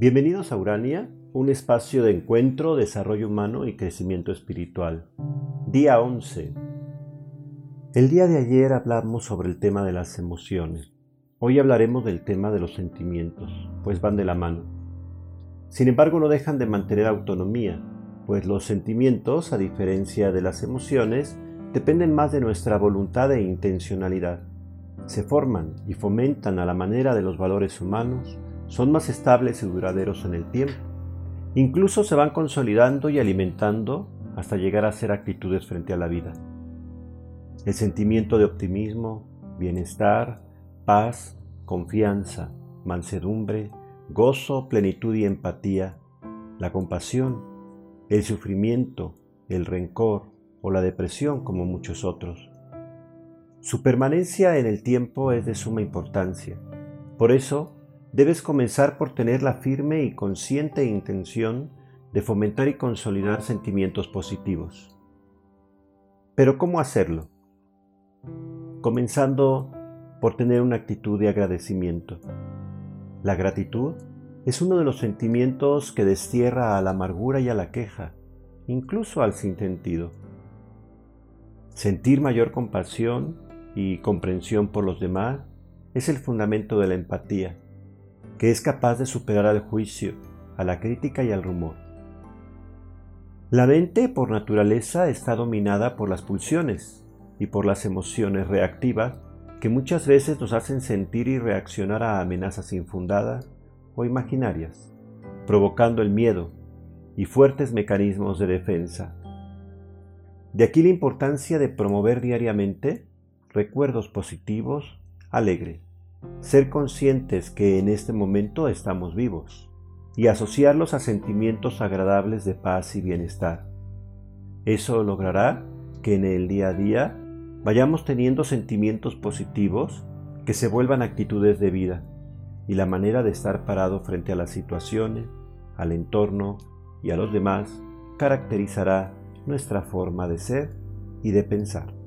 Bienvenidos a Urania, un espacio de encuentro, desarrollo humano y crecimiento espiritual. Día 11. El día de ayer hablamos sobre el tema de las emociones. Hoy hablaremos del tema de los sentimientos, pues van de la mano. Sin embargo, no dejan de mantener autonomía, pues los sentimientos, a diferencia de las emociones, dependen más de nuestra voluntad e intencionalidad. Se forman y fomentan a la manera de los valores humanos, son más estables y duraderos en el tiempo. Incluso se van consolidando y alimentando hasta llegar a ser actitudes frente a la vida. El sentimiento de optimismo, bienestar, paz, confianza, mansedumbre, gozo, plenitud y empatía, la compasión, el sufrimiento, el rencor o la depresión como muchos otros. Su permanencia en el tiempo es de suma importancia. Por eso, debes comenzar por tener la firme y consciente intención de fomentar y consolidar sentimientos positivos. Pero ¿cómo hacerlo? Comenzando por tener una actitud de agradecimiento. La gratitud es uno de los sentimientos que destierra a la amargura y a la queja, incluso al sinsentido. Sentir mayor compasión y comprensión por los demás es el fundamento de la empatía que es capaz de superar al juicio, a la crítica y al rumor. La mente por naturaleza está dominada por las pulsiones y por las emociones reactivas que muchas veces nos hacen sentir y reaccionar a amenazas infundadas o imaginarias, provocando el miedo y fuertes mecanismos de defensa. De aquí la importancia de promover diariamente recuerdos positivos, alegres ser conscientes que en este momento estamos vivos y asociarlos a sentimientos agradables de paz y bienestar. Eso logrará que en el día a día vayamos teniendo sentimientos positivos que se vuelvan actitudes de vida y la manera de estar parado frente a las situaciones, al entorno y a los demás caracterizará nuestra forma de ser y de pensar.